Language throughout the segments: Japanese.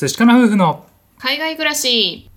寿司かな夫婦の海外暮らし。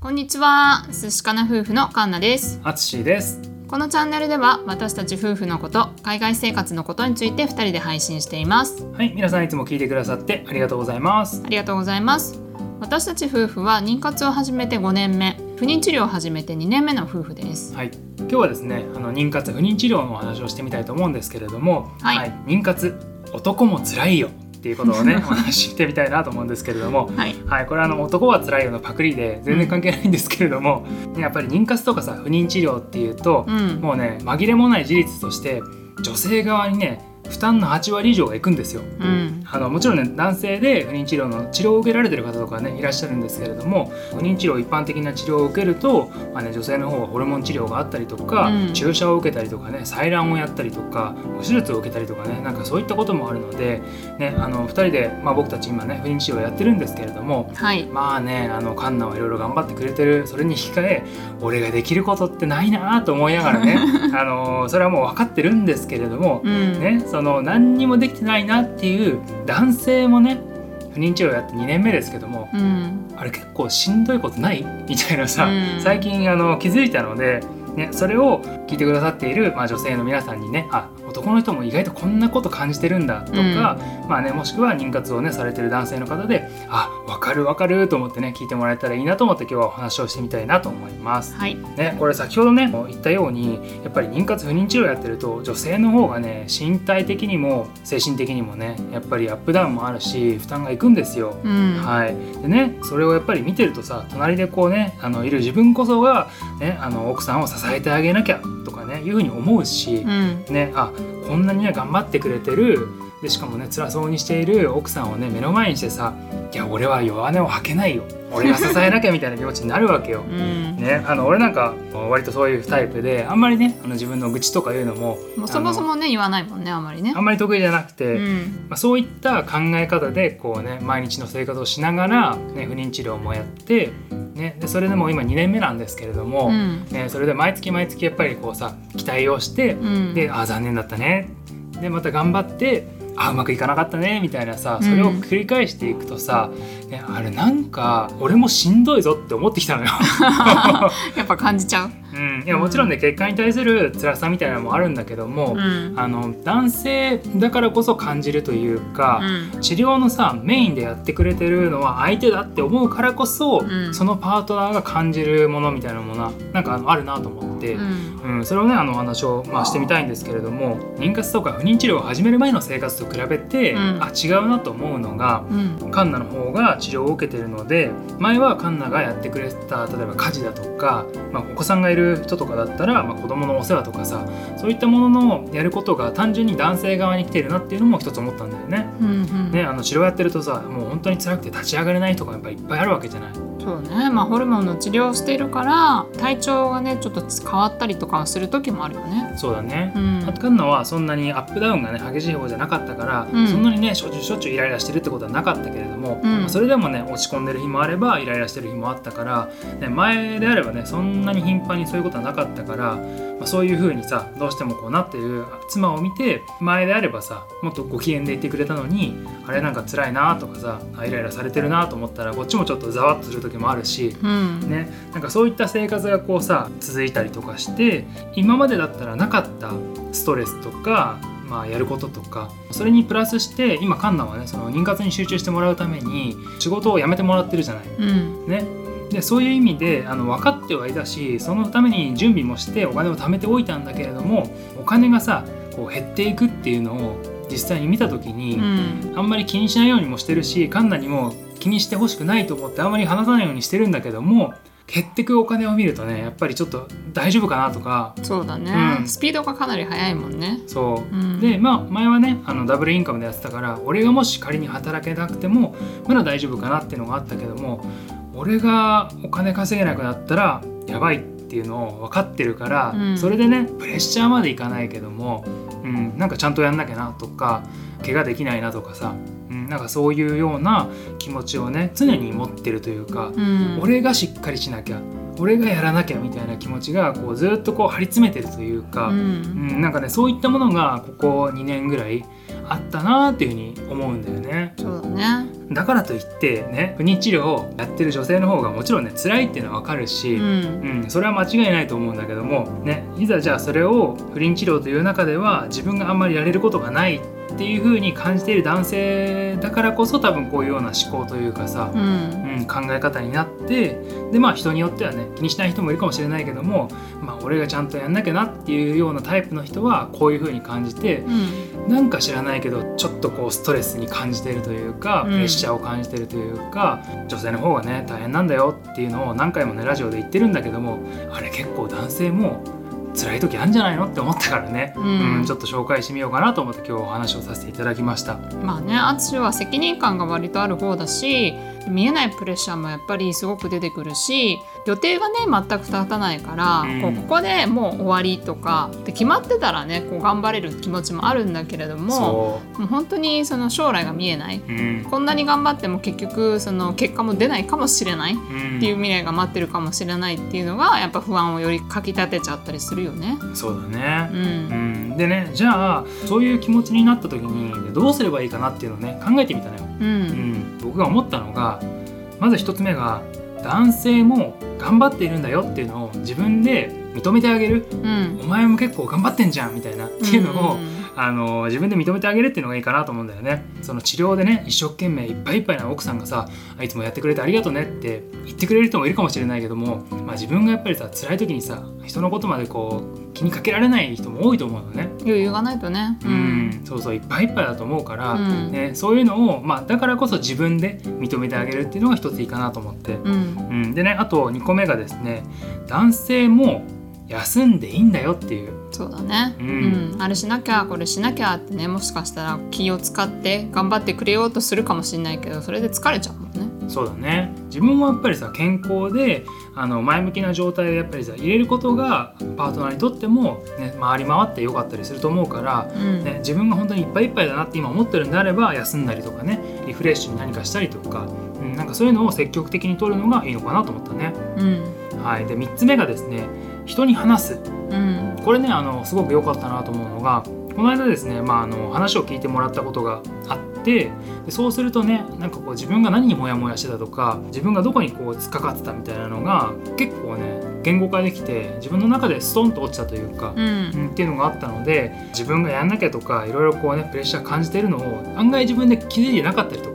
こんにちは。寿司かな夫婦のカンナです。あつしです。このチャンネルでは私たち夫婦のこと海外生活のことについて2人で配信しています。はい皆さんいつも聞いてくださってありがとうございます。ありがとうございます。私たち夫婦は妊活を始めて5年目不妊治療を始めて2年目の夫婦です。はい。今日はですねあの妊活不妊治療のお話をしてみたいと思うんですけれどもはい。妊活男も辛いよっていうことをね お話ししてみたいなと思うんですけれどもはい。はい、これはあの男は辛いよのパクリで全然関係ないんですけれども、やっぱり妊活とかさ不妊治療っていうと、うん。もうね紛れもない事実として女性側にね負担の8割以上がいくんですよ。うん。あのもちろんね男性で不妊治療の治療を受けられてる方とかねいらっしゃるんですけれども不妊治療一般的な治療を受けると、まあね、女性の方はホルモン治療があったりとか、うん。注射を受けたりとかね採卵をやったりとか手術を受けたりとかねなんかそういったこともあるので、ね、あの2人で、まあ、僕たち今ね不妊治療やってるんですけれどもはい。まあねあのカンナはいろいろ頑張ってくれてるそれに引き換え俺ができることってないなと思いながらね あのそれはもう分かってるんですけれども、うん。ね、その何にもできてないなっていう男性もね不妊治療やって2年目ですけどもうん。あれ結構しんどいことない？みたいなさ、うん。最近あの気づいたので、ね、それを聞いてくださっている、まあ、女性の皆さんにねあ男の人も意外とこんなこと感じてるんだとか、まあね、もしくは妊活をねされてる男性の方であ分かる分かると思ってね聞いてもらえたらいいなと思って今日はお話をしてみたいなと思います。はい。ね、これ先ほどね言ったようにやっぱり妊活不妊治療やってると女性の方がね身体的にも精神的にもねやっぱりアップダウンもあるし負担がいくんですよ。うん。はい、でねそれをやっぱり見てるとさ隣でこうねあのいる自分こそが、ね、あの奥さんを支えてあげなきゃとかねいうふうに思うしう、ん。ね、あこんなにね頑張ってくれてるでしかもね辛そうにしている奥さんをね目の前にしてさ「いや俺は弱音を吐けないよ。俺が支えなきゃ」みたいな気持ちになるわけよ。うん。ね、あの俺なんか割とそういうタイプであんまりねあの自分の愚痴とかいうのももうそもそもね言わないもんねあんまりね。あんまり得意じゃなくて、うん。まあ、そういった考え方でこうね毎日の生活をしながら、ね、不妊治療もやって、ね、でそれでもう今2年目なんですけれども、うん。ね、それで毎月毎月やっぱりこうさ期待をして、うん。であ残念だったねでまた頑張ってあうまくいかなかったねみたいなさうんそれを繰り返していくとさ、ね、あれなんか俺もしんどいぞって思ってきたのよ。やっぱ感じちゃううん、いやもちろんね結果に対する辛さみたいなのもあるんだけども、うん。あの男性だからこそ感じるというか、うん。治療のさメインでやってくれてるのは相手だって思うからこそ、うん。そのパートナーが感じるものみたいなものはなんかあるなと思って、うん。うん。それをねあのお話を、まあ、してみたいんですけれども妊活とか不妊治療を始める前の生活と比べて、うん。あ違うなと思うのが。うん。カンナの方が治療を受けてるので前はカンナがやってくれた例えば家事だとか、まあ、お子さんがいる人とかだったら、まあ、子供のお世話とかさそういったもののやることが単純に男性側に来てるなっていうのも一つ思ったんだよね。うんうんね、あの治療やってるとさもう本当に辛くて立ち上がれない人がやっぱいっぱいあるわけじゃない。そうね。まあホルモンの治療をしているから体調がねちょっと変わったりとかする時もあるよね。そうだね、うん。あとカンナはそんなにアップダウンがね激しい方じゃなかったから、うん。そんなにねしょっちゅうしょっちゅうイライラしてるってことはなかったけれども、うん。まあそれでもね落ち込んでる日もあればイライラしてる日もあったから、ね、前であればねそんなに頻繁にそういうことはなかったから、まあ、そういう風にさどうしてもこうなってる妻を見て前であればさもっとご機嫌でいてくれたのにあれなんか辛いなとかさあイライラされてるなと思ったらこっちもちょっとざわっとする時もあるし。うんね、なんかそういった生活がこうさ続いたりとかして今までだったらなかったストレスとか、まあ、やることとかそれにプラスして今カンナはねその妊活に集中してもらうために仕事を辞めてもらってるじゃない。うんね、でそういう意味であの分かってはいたしそのために準備もしてお金を貯めておいたんだけれどもお金がさこう減っていくっていうのを実際に見た時に、うん。あんまり気にしないようにもしてるしカンナにも気にしてほしくないと思ってあんまり話さないようにしてるんだけども減ってくお金を見るとねやっぱりちょっと大丈夫かなとか。そうだね、うん。スピードがかなり速いもんね。そう、うん。でまあ前はねあのダブルインカムでやってたから俺がもし仮に働けなくてもまだ大丈夫かなっていうのがあったけども俺がお金稼げなくなったらやばいっていうのを分かってるから、うん。それでねプレッシャーまでいかないけども、うん、なんかちゃんとやんなきゃなとか怪我できないなとかさ、うん、なんかそういうような気持ちをね常に持ってるというか、うん。俺がしっかりしなきゃ俺がやらなきゃみたいな気持ちがこうずっとこう張り詰めてるというか、ううんん、なんかねそういったものがここ2年ぐらいあったなっていうふうに思うんだよね。そうだねだからといってね不妊治療をやってる女性の方がもちろんね辛いっていうのはわかるし、うん。うん、それは間違いないと思うんだけども、ね、いざじゃあそれを不妊治療という中では自分があんまりやれることがないっていう風に感じている男性だからこそ多分こういうような思考というかさ、うん。うん、考え方になってでまあ人によってはね気にしない人もいるかもしれないけども、まあ、俺がちゃんとやんなきゃなっていうようなタイプの人はこういう風に感じてうん。なんか知らないけどちょっとこうストレスに感じているというかうん。プレッシャーを感じているというか、女性の方がね大変なんだよっていうのを何回もねラジオで言ってるんだけどもあれ結構男性も辛い時あるんじゃないのって思ったからね、うんうんちょっと紹介してみようかなと思って今日お話をさせていただきました。まあね淳は責任感が割とある方だし見えないプレッシャーもやっぱりすごく出てくるし予定がね全く立たないから、うん。こうここでもう終わりとかで決まってたらねこう頑張れる気持ちもあるんだけれどもそもう本当にその将来が見えない。こんなに頑張っても結局その結果も出ないかもしれないっうん。ていう未来が待ってるかもしれないっていうのがやっぱ不安をよりかきたてちゃったりするよね。そうだね。う、ん。うん、でねじゃあそういう気持ちになった時にどうすればいいかなっていうのをね考えてみたのよ。ううんん、僕が思ったのがまず一つ目が男性も頑張っているんだよっていうのを自分で認めてあげる。うん。お前も結構頑張ってんじゃんみたいなっていうのを、んあの自分で認めてあげるっていうのがいいかなと思うんだよね。その治療でね一生懸命いっぱいいっぱいな奥さんがさあいつもやってくれてありがとねって言ってくれる人もいるかもしれないけども、まあ、自分がやっぱりさ辛い時にさ人のことまでこう気にかけられない人も多いと思うのね。余裕がないとね。うん、そうそういっぱいいっぱいだと思うから、うん。ね、そういうのを、まあ、だからこそ自分で認めてあげるっていうのが一ついいかなと思って、うん。うん、でねあと2個目がですね男性も休んでいいんだよっていうそうだね、ううん。んあれしなきゃこれしなきゃってねもしかしたら気を使って頑張ってくれようとするかもしれないけどそれで疲れちゃうもんね。そうだね。自分もやっぱりさ健康であの前向きな状態でやっぱりさ入れることがパートナーにとっても、ね、回り回ってよかったりすると思うから、うん。ね、自分が本当にいっぱいいっぱいだなって今思ってるんであれば休んだりとかねリフレッシュに何かしたりとか、うん、なんかそういうのを積極的に取るのがいいのかなと思ったね。うん。はい、で3つ目がですね人に話すうんこれねあのすごく良かったなと思うのがこの間ですね、まあ、あの話を聞いてもらったことがあってでそうするとねなんかこう自分が何にモヤモヤしてたとか自分がどこにこう突っかかってたみたいなのが結構ね言語化できて自分の中でストンと落ちたというか、うんうんっていうのがあったので自分がやんなきゃとかいろいろこうねプレッシャー感じてるのを案外自分で気づいてなかったりとか。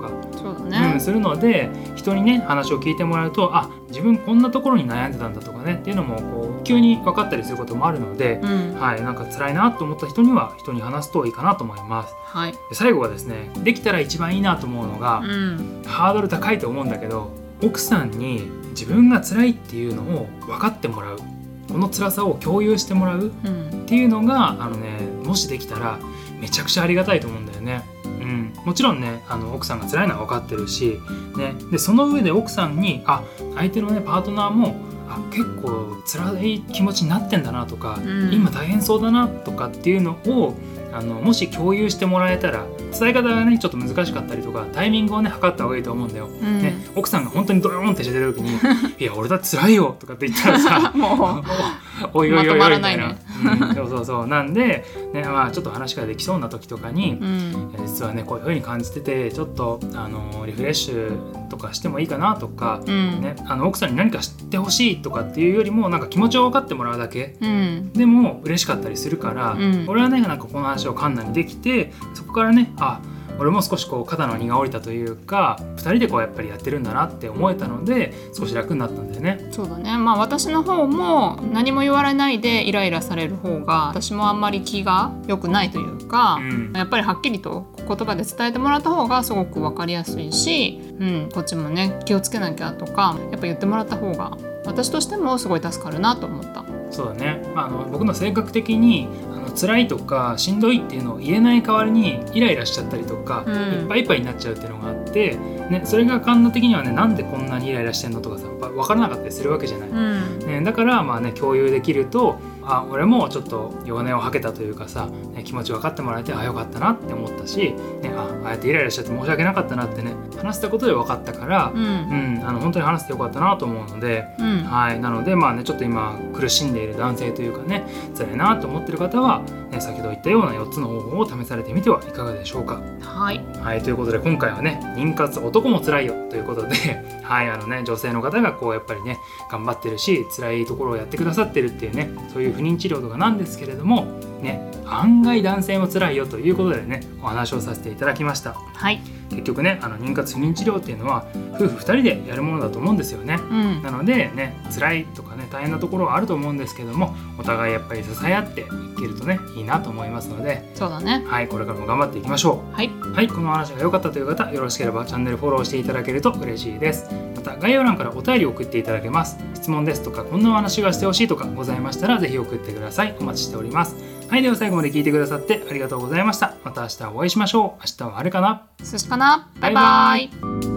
するので人にね話を聞いてもらうとあ自分こんなところに悩んでたんだとかねっていうのもこう急に分かったりすることもあるので、うん。はい、なんか辛いなと思った人には人に話すといいかなと思います。はい。で最後はですねできたら一番いいなと思うのがう、ん。ハードル高いと思うんだけど奥さんに自分が辛いっていうのを分かってもらう。この辛さを共有してもらううん。っていうのがあのねもしできたらめちゃくちゃありがたいと思うんだよね。うん、もちろんねあの奥さんが辛いのは分かってるし、ね、でその上で奥さんにあ相手のねパートナーもあ結構辛い気持ちになってんだなとか、うん。今大変そうだなとかっていうのをあのもし共有してもらえたら伝え方がねちょっと難しかったりとかタイミングをね測った方がいいと思うんだよ。うん。ね、奥さんが本当にドヨーンってしてる時に「いや俺だって辛いよ」とかって言ったらさ もおいおいおいおいみたいなそうそうそう。なんで、ねまあ、ちょっと話ができそうな時とかにう、うん。え実はねこういう風に感じててちょっとあのリフレッシュとかしてもいいかなとか、うん。ね、あの奥さんに何か知ってほしいとかっていうよりもなんか気持ちを分かってもらうだけ。うん。でも嬉しかったりするから、うん。俺はねなんかこの話をカンナにできてそこからねあ俺も少しこう肩の荷が下りたというか2人でこうやっぱりやってるんだなって思えたので少し楽になったんだよね。そうだねまあ私の方も何も言われないでイライラされる方が私もあんまり気が良くないというか、うんやっぱりはっきりと言葉で伝えてもらった方がすごく分かりやすいし、うん、こっちもね気をつけなきゃとかやっぱ言ってもらった方が私としてもすごい助かるなと思った。そうだね、まあ、あの僕の性格的に辛いとかしんどいっていうのを言えない代わりにイライラしちゃったりとか、うんいっぱいいっぱいになっちゃうっていうのがあって、ね、それがカンナ的にはねなんでこんなにイライラしてんのとかさ分からなかったりするわけじゃない。うんね、だからまあね共有できるとあ俺もちょっと弱音を吐けたというかさ、ね、気持ち分かってもらえてあよかったなって思ったし、ね、あああやってイライラしちゃって申し訳なかったなってね話したことで分かったから、ううんんあの本当に話してよかったなと思うので、うん。はい、なのでまあねちょっと今苦しんでいる男性というかね辛いなと思ってる方は、ね、先ほど言ったような4つの方法を試されてみてはいかがでしょうか。はい。はい、ということで今回はね妊活男も辛いよということで、はいあのね、女性の方がこうやっぱりね頑張ってるし辛いところをやってくださってるっていうねそういう不妊治療とかなんですけれども、ね、案外男性も辛いよということでねお話をさせていただきました。はい。結局ねあの妊活不妊治療っていうのは夫婦2人でやるものだと思うんですよね。うんなのでね辛いとかね大変なところはあると思うんですけどもお互いやっぱり支え合っていけるとねいいなと思いますので、そうだねはい、これからも頑張っていきましょう。はいはい、この話が良かったという方、よろしければチャンネルフォローしていただけると嬉しいです。また、概要欄からお便りを送っていただけます。質問ですとか、こんなお話がしてほしいとかございましたら、ぜひ送ってください。お待ちしております。はい、では最後まで聞いてくださってありがとうございました。また明日お会いしましょう。明日はあれかな？寿司かな？バイババイバイ